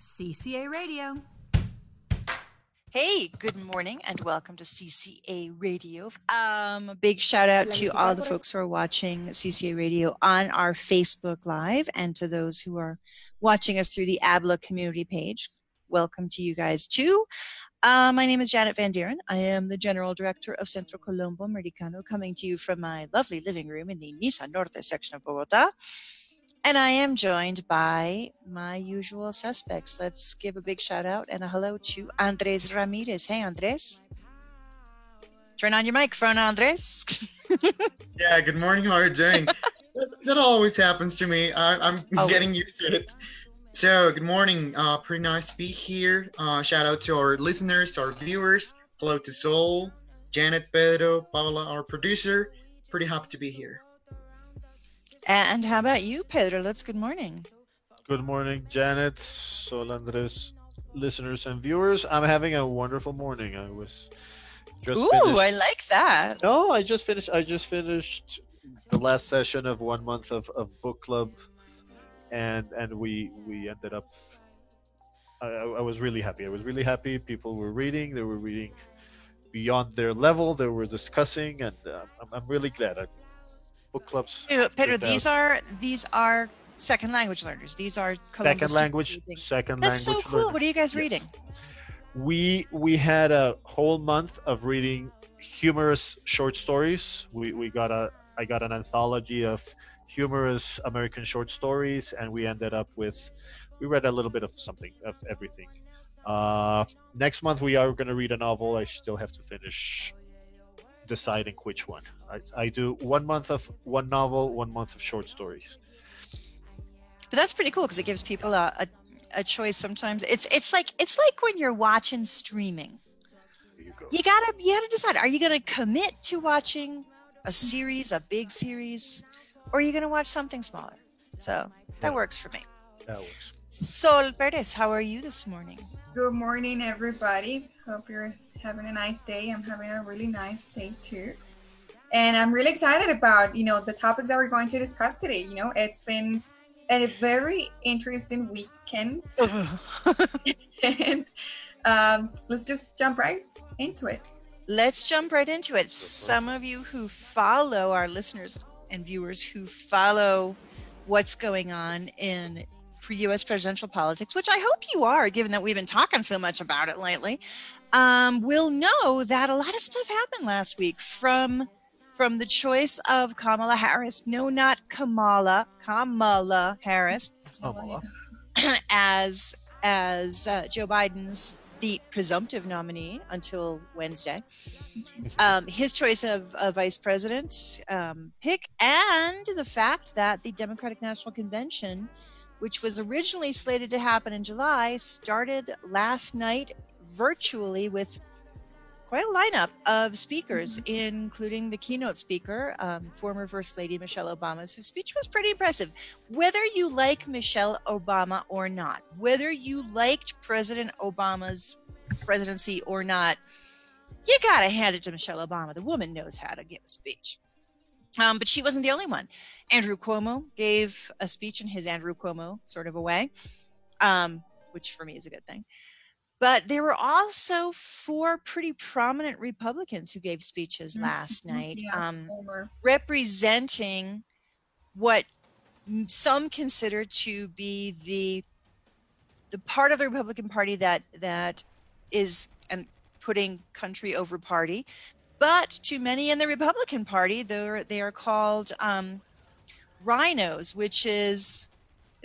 CCA Radio. Hey, good morning and welcome to CCA Radio. Um, a big shout out to all the folks who are watching CCA Radio on our Facebook Live and to those who are watching us through the ABLA community page. Welcome to you guys too. Uh, my name is Janet Van Dieren. I am the General Director of Centro Colombo Americano, coming to you from my lovely living room in the Niza Norte section of Bogota. And I am joined by my usual suspects. Let's give a big shout out and a hello to Andres Ramirez. Hey, Andres. Turn on your microphone, Andres. yeah, good morning. How are you doing? that, that, always happens to me. I, am getting used to it. So, good morning. Uh, pretty nice to be here. Uh, shout out to our listeners, our viewers. Hello to Sol, Janet, Pedro, Paula, our producer. Pretty happy to be here. And how about you, Pedro? Let's good morning. Good morning, Janet, Sol Andres, listeners and viewers. I'm having a wonderful morning. I was just Ooh, finished... I like that. Oh, I just finished I just finished the last session of one month of, of book club and and we we ended up I, I was really happy. I was really happy. People were reading. They were reading beyond their level. They were discussing, and uh, I'm, I'm really glad. I, book clubs. Pedro, these are these are second language learners. These are Columbus second language. Second That's language. That's so cool. Learners. What are you guys yes. reading? We we had a whole month of reading humorous short stories. We we got a I got an anthology of humorous American short stories, and we ended up with we read a little bit of something of everything. Uh, next month we are going to read a novel. I still have to finish deciding which one. I, I do one month of one novel, one month of short stories. But that's pretty cool because it gives people a, a, a choice. Sometimes it's it's like it's like when you're watching streaming. You, go. you gotta you gotta decide: are you gonna commit to watching a series, a big series, or are you gonna watch something smaller? So that yeah. works for me. That works. Sol Perez, how are you this morning? Good morning, everybody. Hope you're having a nice day. I'm having a really nice day too. And I'm really excited about, you know, the topics that we're going to discuss today. You know, it's been a very interesting weekend. and um, let's just jump right into it. Let's jump right into it. Some of you who follow our listeners and viewers who follow what's going on in for U.S. presidential politics, which I hope you are, given that we've been talking so much about it lately, um, will know that a lot of stuff happened last week from from the choice of Kamala Harris. No, not Kamala, Kamala Harris, Kamala. as as uh, Joe Biden's the presumptive nominee until Wednesday. Um, his choice of a vice president um, pick, and the fact that the Democratic National Convention which was originally slated to happen in July, started last night virtually with quite a lineup of speakers, mm-hmm. including the keynote speaker, um, former First Lady Michelle Obama, whose speech was pretty impressive. Whether you like Michelle Obama or not, whether you liked President Obama's presidency or not, you got to hand it to Michelle Obama. The woman knows how to give a speech. Um, but she wasn't the only one. Andrew Cuomo gave a speech in his Andrew Cuomo sort of a way, um, which for me is a good thing. But there were also four pretty prominent Republicans who gave speeches mm-hmm. last night, yeah, um, representing what some consider to be the the part of the Republican Party that that is and putting country over party, but to many in the Republican Party, they're, they are called um, RINOs, which is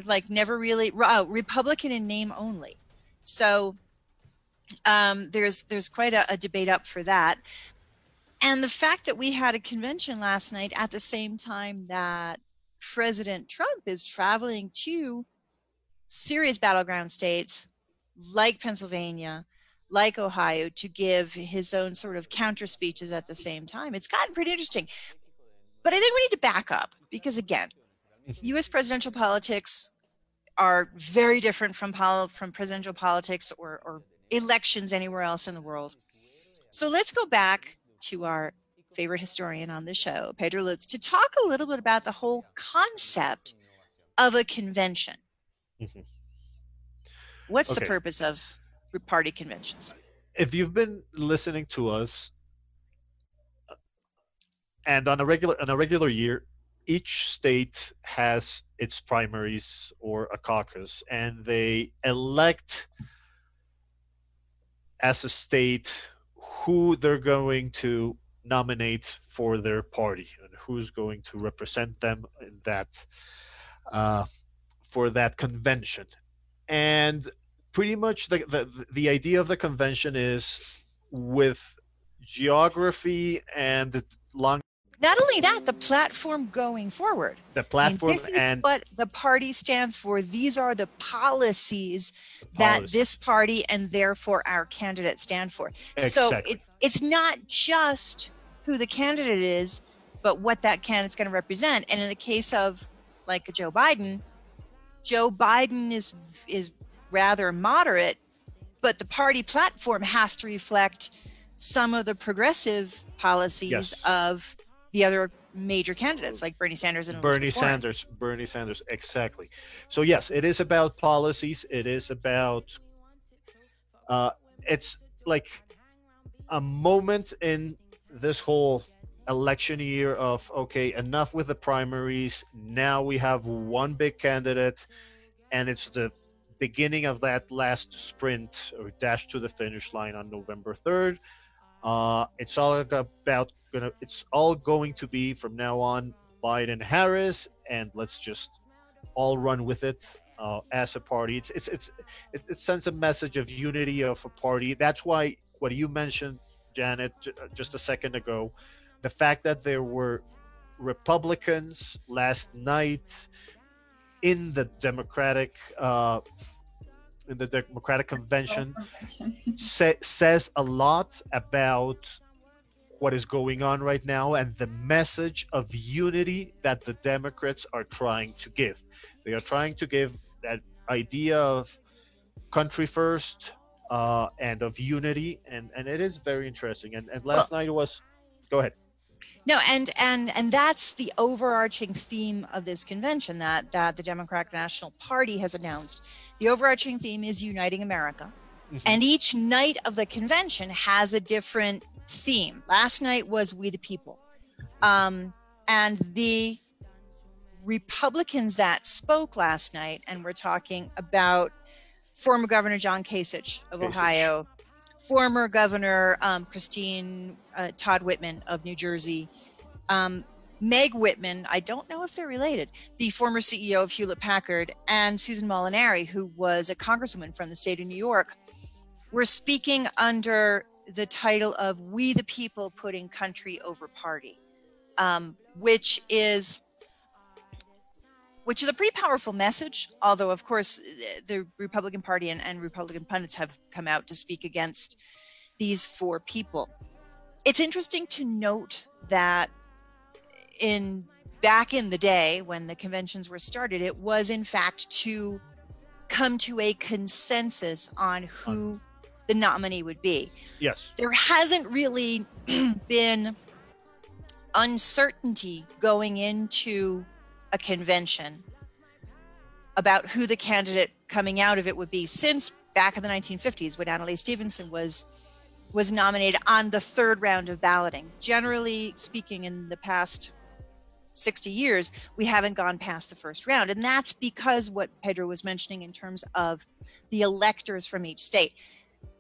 like never really uh, Republican in name only. So um, there's there's quite a, a debate up for that. And the fact that we had a convention last night at the same time that President Trump is traveling to serious battleground states like Pennsylvania, like Ohio to give his own sort of counter speeches at the same time. It's gotten pretty interesting. But I think we need to back up because, again, US presidential politics are very different from, pol- from presidential politics or, or elections anywhere else in the world. So let's go back to our favorite historian on the show, Pedro Lutz, to talk a little bit about the whole concept of a convention. Mm-hmm. What's the purpose of party conventions? if you've been listening to us and on a regular on a regular year each state has its primaries or a caucus and they elect as a state who they're going to nominate for their party and who's going to represent them in that uh, for that convention. And pretty much the, the the idea of the convention is with geography and long Not only that, the mm. platform going forward. the I mean, platform this is and what the party stands for. These are the policies that Policies. this party and therefore our candidate stand for. So Exactly. it, it's not just who the candidate is, but what that candidate's going to represent. And in the case of like a Joe Biden, Joe Biden is is rather moderate, but the party platform has to reflect some of the progressive policies Yes. of the other major candidates like Bernie Sanders and Bernie. Sanders, Bernie Sanders, exactly. So yes, it is about policies. It is about. Uh, it's like a moment in this whole election year of okay, enough with the primaries. Now we have one big candidate, and it's the beginning of that last sprint or dash to the finish line on November third. Uh, it's all about gonna. It's all going to be from now on Biden Harris, and let's just all run with it uh, as a party. It's it's it's it, it sends a message of unity of a party. That's why what you mentioned, Janet, uh, just a second ago, the fact that there were Republicans last night in the Democratic uh, in the Democratic convention sa- says a lot about what is going on right now and the message of unity that the Democrats are trying to give. They are trying to give that idea of country first uh, and of unity, and, and it is very interesting. And, and last night was, go ahead. No, and and and that's the overarching theme of this convention that that the Democratic National Party has announced. The overarching theme is uniting America. Mhm. And each night of the convention has a different theme. Last night was We the People. Um, and the Republicans that spoke last night, and we're talking about former Governor John Kasich of Kasich. Ohio, former Governor um, Christine uh, Todd Whitman of New Jersey, um, Meg Whitman, I don't know if they're related, the former CEO of Hewlett Packard, and Susan Molinari, who was a congresswoman from the state of New York, were speaking under the title of We the People Putting Country Over Party, um, which is which is a pretty powerful message. Although, of course, the Republican Party and, and Republican pundits have come out to speak against these four people. It's interesting to note that in back in the day when the conventions were started, it was in fact to come to a consensus on who the nominee would be. Yes. There hasn't really been uncertainty going into a convention about who the candidate coming out of it would be since back in the 1950s when Adlai Stevenson was was nominated on the third round of balloting. Generally speaking, in the past 60 years, we haven't gone past the first round. And that's because what Pedro was mentioning in terms of the electors from each state.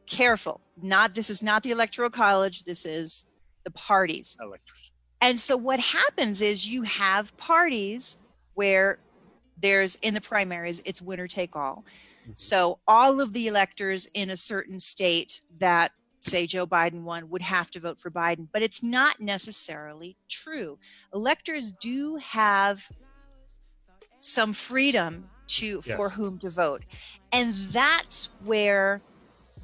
Careful, not this is not the electoral college, this is the parties. Electors. And so what happens is you have parties where there's in the primaries, it's winner take all. Mm-hmm. So all of the electors in a certain state that say Joe Biden won would have to vote for Biden, but it's not necessarily true. Electors do have some freedom to Yes. for whom to vote. And that's where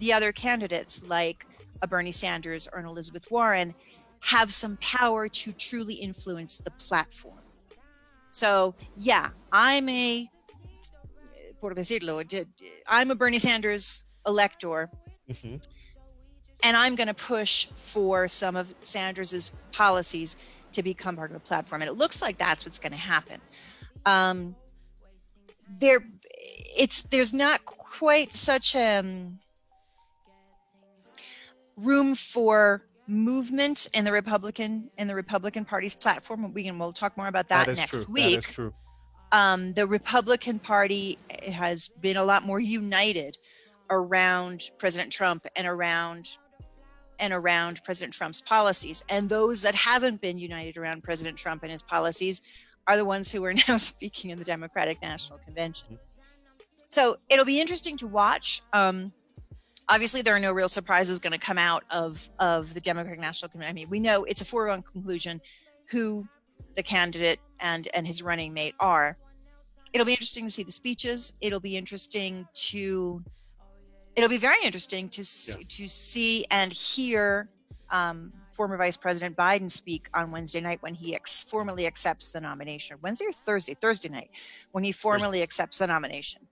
the other candidates like a Bernie Sanders or an Elizabeth Warren have some power to truly influence the platform. So, yeah, I'm a por decirlo, I'm a Bernie Sanders elector hmm and I'm going to push for some of Sanders's policies to become part of the platform. And it looks like that's what's going to happen. Um, there, it's there's not quite such um room for movement in the Republican in the Republican Party's platform. We can we'll talk more about that, that is next true. week. That is true. Um, the Republican Party has been a lot more united around President Trump and around and around President Trump's policies. And those that haven't been united around President Trump and his policies are the ones who are now speaking in the Democratic National Convention. So it'll be interesting to watch. Um, obviously, there are no real surprises going to come out of of the Democratic National Committee. I mean, we know it's a foregone conclusion who the candidate and and his running mate are. It'll be interesting to see the speeches. It'll be interesting to it'll be very interesting to see, Yeah. to see and hear um, former Vice President Biden speak on Wednesday night when he ex- formally accepts the nomination. Wednesday or Thursday? Thursday night when he formally accepts the nomination.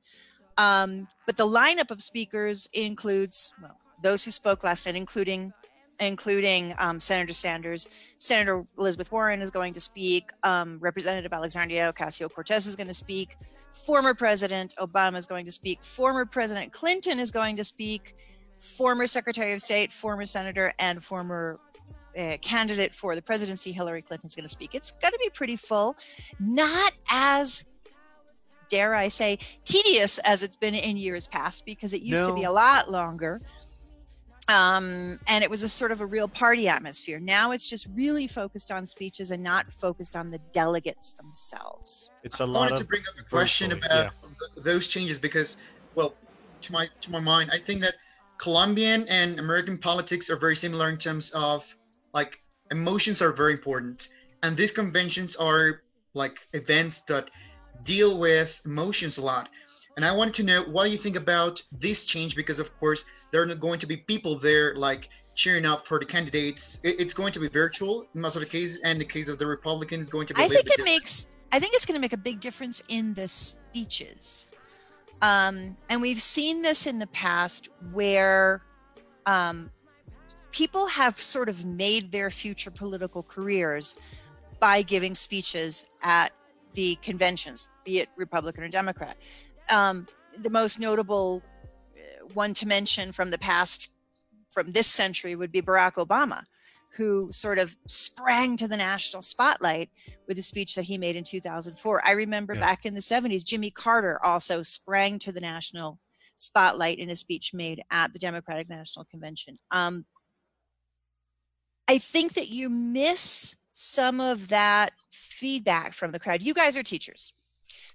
Um, but the lineup of speakers includes well those who spoke last night, including including um, Senator Sanders. Senator Elizabeth Warren is going to speak. Um, Representative Alexandria Ocasio Cortez is going to speak. Former President Obama is going to speak. Former President Clinton is going to speak. Former Secretary of State, former Senator, and former uh, candidate for the presidency, Hillary Clinton, is going to speak. It's going to be pretty full. Not as, dare I say, tedious as it's been in years past because it used to be a lot longer um, and it was a sort of a real party atmosphere. Now it's just really focused on speeches and not focused on the delegates themselves. It's a I lot wanted of to bring up a question virtually, about th- those changes because, well, to my to my mind, I think that Colombian and American politics are very similar in terms of like emotions are very important, and these conventions are like events that deal with emotions a lot. And I wanted to know what you think about this change because, of course, there are not going to be people there like cheering up for the candidates. It's going to be virtual in most of the cases, and the case of the Republicans is going to be. I think it makes. I think it's going to make a big difference in the speeches, um, and we've seen this in the past where um, people have sort of made their future political careers by giving speeches at the conventions, be it Republican or Democrat. Um, the most notable uh, one to mention from the past, from this century, would be Barack Obama, who sort of sprang to the national spotlight with a speech that he made in 2004. I remember Yeah. back in the 70s, Jimmy Carter also sprang to the national spotlight in a speech made at the Democratic National Convention. Um, I think that you miss some of that feedback from the crowd. You guys are teachers.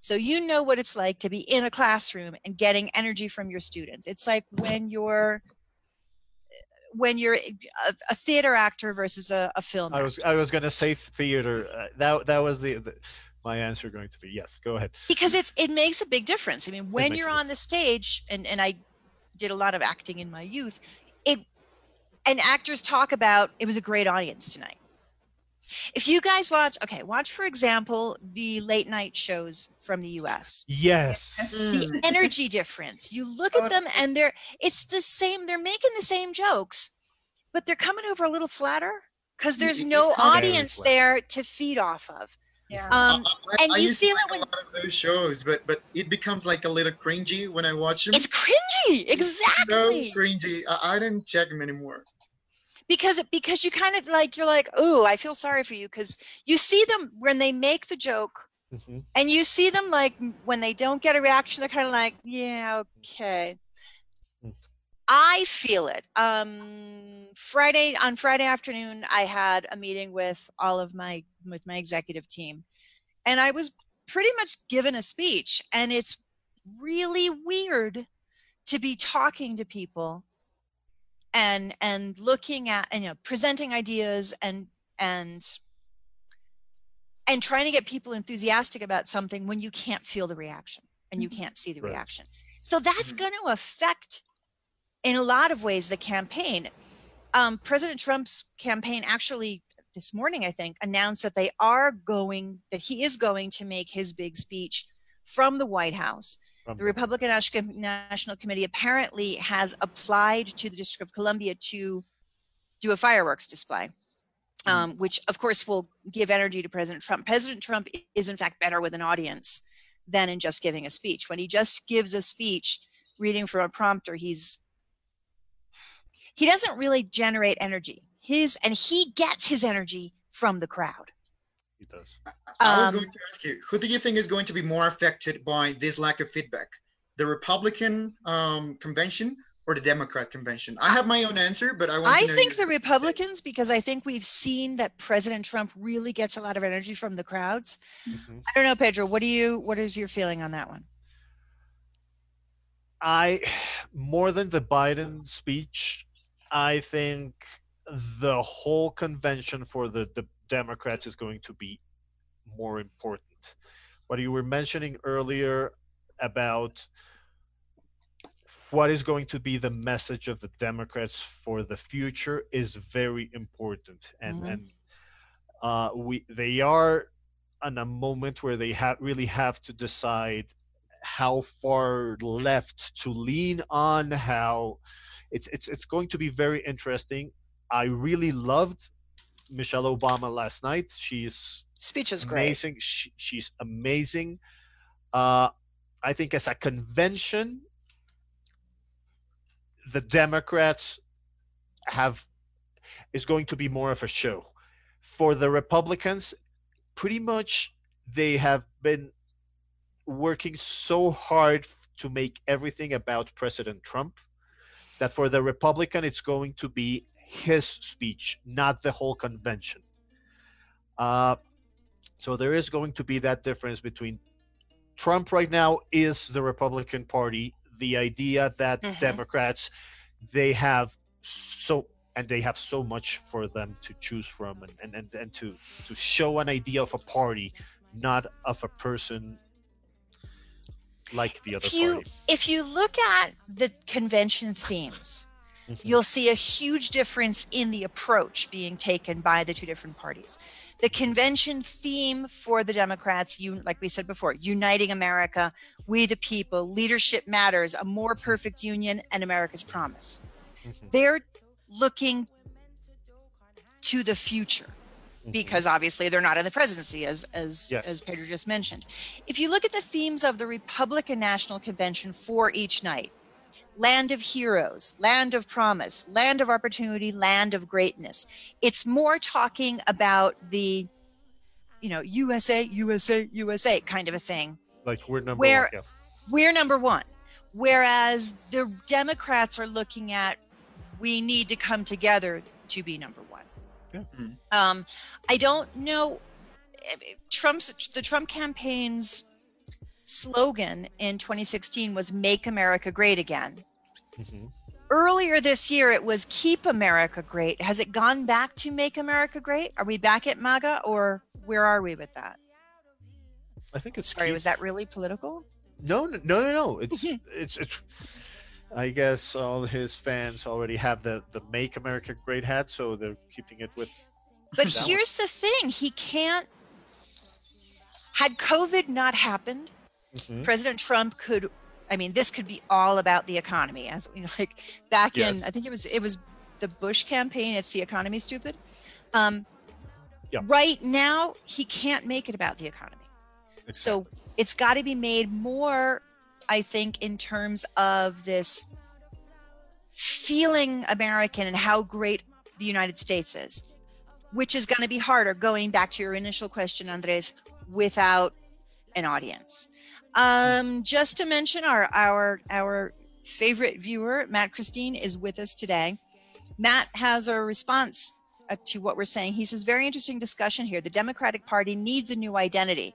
So you know what it's like to be in a classroom and getting energy from your students. It's like when you're when you're a, a theater actor versus a, a film I actor. was I was gonna say theater. Uh, that that was the, the my answer going to be yes. Go ahead. because it's it makes a big difference. I mean, when you're on the stage, and and I did a lot of acting in my youth, it and actors talk about it was a great audience tonight. If you guys watch, okay, watch for example the late night shows from the U.S. Yes. The energy difference. You look at them, and they're it's the same. They're making the same jokes, but they're coming over a little flatter because there's no it's not very audience there to feed off of. Yeah. Um, I, and I you used to feel like it when- a lot of those shows, but but it becomes like a little cringy when I watch them. it's cringy, exactly. so cringy. I, I don't check them anymore. Because it because you kind of like you're like oh i feel sorry for you because you see them when they make the joke Mhm. and you see them like when they don't get a reaction they're kind of like yeah okay Mm. i feel it um friday on friday afternoon i had a meeting with all of my with my executive team and i was pretty much given a speech and it's really weird to be talking to people and and looking at and you know presenting ideas and and and trying to get people enthusiastic about something when you can't feel the reaction and you Mhm. can't see the Right. reaction so that's Mhm. going to affect in a lot of ways the campaign um, president trump's campaign actually this morning i think announced that they are going that he is going to make his big speech from the white house the Republican National National Committee apparently has applied to the District of Columbia to do a fireworks display, um, which of course will give energy to President Trump. President Trump is in fact better with an audience than in just giving a speech. When he just gives a speech, reading from a prompter, he's he doesn't really generate energy. His and he gets his energy from the crowd. He does. I was Um, going to ask you, who do you think is going to be more affected by this lack of feedback? The Republican um, convention or the Democrat convention? I have my own answer, but I want I to know think the Republicans, because I think we've seen that President Trump really gets a lot of energy from the crowds. Mhm. I don't know, Pedro. What do you? What is your feeling on that one? I more than the Biden speech, I think the whole convention for the, the Democrats is going to be more important. What you were mentioning earlier about what is going to be the message of the Democrats for the future is very important, and Mhm. and uh, we they are in a moment where they have really have to decide how far left to lean on how it's it's it's going to be very interesting i really loved michelle obama last night. She's Speech is great. amazing. She, she's amazing. Uh i think as a convention the democrats have is going to be more of a show. For the republicans pretty much they have been working so hard to make everything about President Trump that for the Republican, it's going to be his speech, not the whole convention. Uh, so there is going to be that difference between Trump right now is the Republican Party. The idea that Mhm. Democrats they have so and they have so much for them to choose from and, and, and, and to to show an idea of a party, not of a person like the other If you party. if you look at the convention themes, Mhm. you'll see a huge difference in the approach being taken by the two different parties. The convention theme for the Democrats, you like we said before, uniting America, we the people, leadership matters, a more perfect union, and America's promise. Mhm. They're looking to the future Mhm. because obviously they're not in the presidency as as Yes. as Pedro just mentioned. If you look at the themes of the Republican National Convention for each night, land of heroes, land of promise, land of opportunity, land of greatness. It's more talking about the you know, USA, USA, USA kind of a thing. like we're number where- one. Yeah. We're number 1. Whereas the Democrats are looking at we need to come together to be number 1. Yeah. Mhm. Um I don't know Trump's the Trump campaign's slogan in 2016 was make America great again. Mhm. Earlier this year it was keep America great. Has it gone back to make America great? Are we back at MAGA or where are we with that? I think it's Sorry, key- was that really political? No, no, no, no. It's it's it's. I guess all his fans already have the the "Make America Great" hat, so they're keeping it with. But That one. here's the thing, he can't had COVID not happened, Mhm. President Trump could I mean this could be all about the economy as you know like back in, I think it was it was the Bush campaign it's the economy stupid. Um Yeah. right now he can't make it about the economy. So it's got to be made more I think in terms of this feeling American and how great the United States is, which is going to be harder going back to your initial question Andres without an audience. Um, just to mention, our our our favorite viewer, Matt Christine, is with us today. Matt has a response uh, to what we're saying. He says, "Very interesting discussion here. The Democratic Party needs a new identity.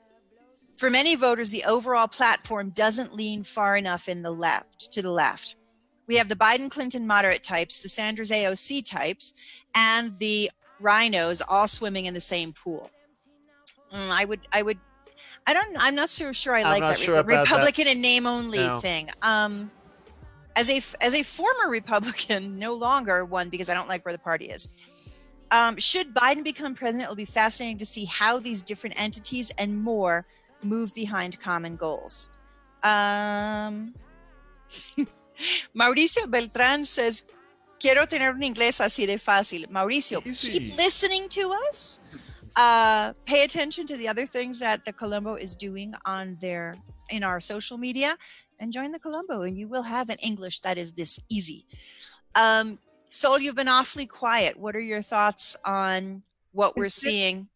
For many voters, the overall platform doesn't lean far enough in the left to the left. We have the Biden Clinton moderate types, the Sanders AOC types, and the RINOs all swimming in the same pool. Mm, I would, I would, I don't, I'm not so sure I I'm like that sure Re- about that. Republican and name only No. thing. Um, as a as a former Republican, no longer one because I don't like where the party is. Um, should Biden become president, it'll be fascinating to see how these different entities and more move behind common goals. Um, Mauricio Beltran says, Quiero tener un inglés así de fácil. Mauricio, Easy. keep listening to us. Uh, pay attention to the other things that the Colombo is doing on their in our social media and join the Colombo, and you will have an English that is this easy. Um, Sol, you've been awfully quiet. What are your thoughts on what we're seeing?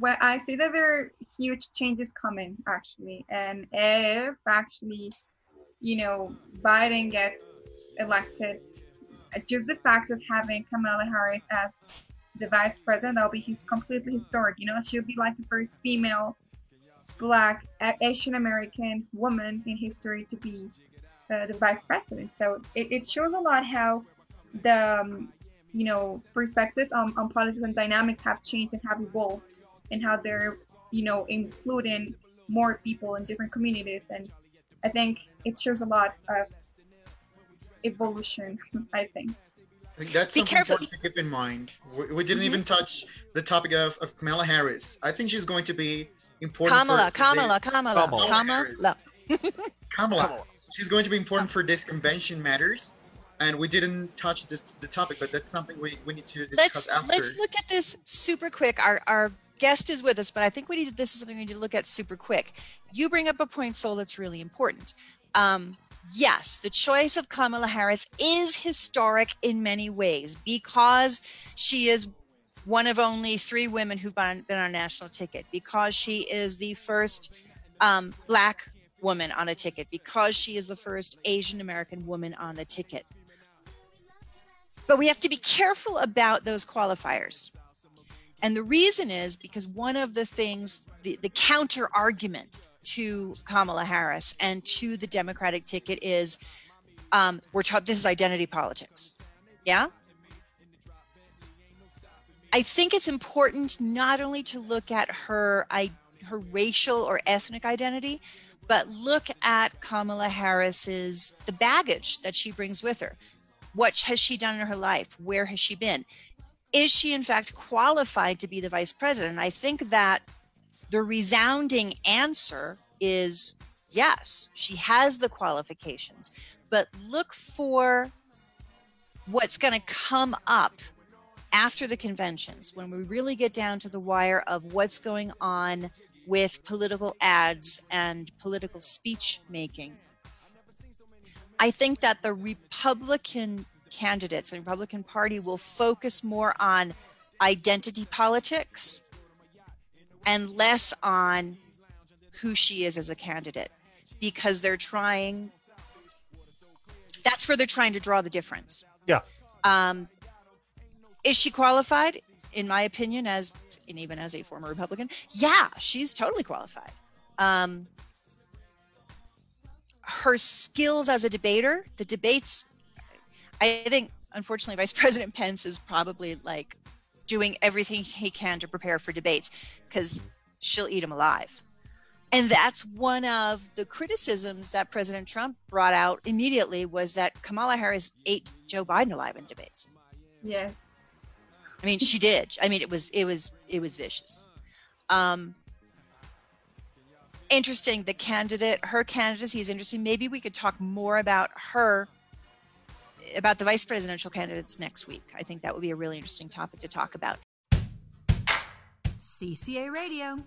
Well, I see that there are huge changes coming, actually. And if actually, you know, Biden gets elected, just the fact of having Kamala Harris as the vice president, that'll be his completely historic. You know, she'll be like the first female black Asian American woman in history to be uh, the vice president. So it, it shows a lot how the um, you know perspectives on, on politics and dynamics have changed and have evolved and how they're you know including more people in different communities and I think it shows a lot of evolution. I think. I think that's Be something careful. important to keep in mind. We, we didn't mm-hmm. even touch the topic of, of Kamala Harris. I think she's going to be important. Kamala, for Kamala, Kamala, Kamala, Kamala, Kamala. Kamala. She's going to be important for this convention matters. And we didn't touch this, the topic, but that's something we, we need to discuss let's, after. Let's look at this super quick. Our, our guest is with us, but I think we need to, this is something we need to look at super quick. You bring up a point, Sol, that's really important. Um, yes, the choice of Kamala Harris is historic in many ways because she is one of only three women who've been, on a national ticket, because she is the first um, Black woman on a ticket, because she is the first Asian American woman on the ticket. But we have to be careful about those qualifiers. And the reason is because one of the things, the, the counter argument to Kamala Harris and to the Democratic ticket is um, we're taught this is identity politics. Yeah. I think it's important not only to look at her I, her racial or ethnic identity, but look at Kamala Harris's the baggage that she brings with her. What has she done in her life? Where has she been? Is she in fact qualified to be the vice president? I think that the resounding answer is yes, she has the qualifications, but look for what's going to come up after the conventions when we really get down to the wire of what's going on with political ads and political speech making. I think that the Republican candidates and Republican Party will focus more on identity politics and less on who she is as a candidate because they're trying that's where they're trying to draw the difference. Yeah. Um is she qualified? In my opinion as and even as a former republican yeah she's totally qualified. Um her skills as a debater the debates i think unfortunately vice president pence is probably like doing everything he can to prepare for debates because she'll eat him alive. And that's one of the criticisms that President Trump brought out immediately was that Kamala Harris ate Joe Biden alive in debates. Yeah. I mean, she did. I mean, it was it was it was vicious. Um interesting the candidate her candidacy is interesting maybe we could talk more about her about the vice presidential candidates next week. I think that would be a really interesting topic to talk about. CCA Radio.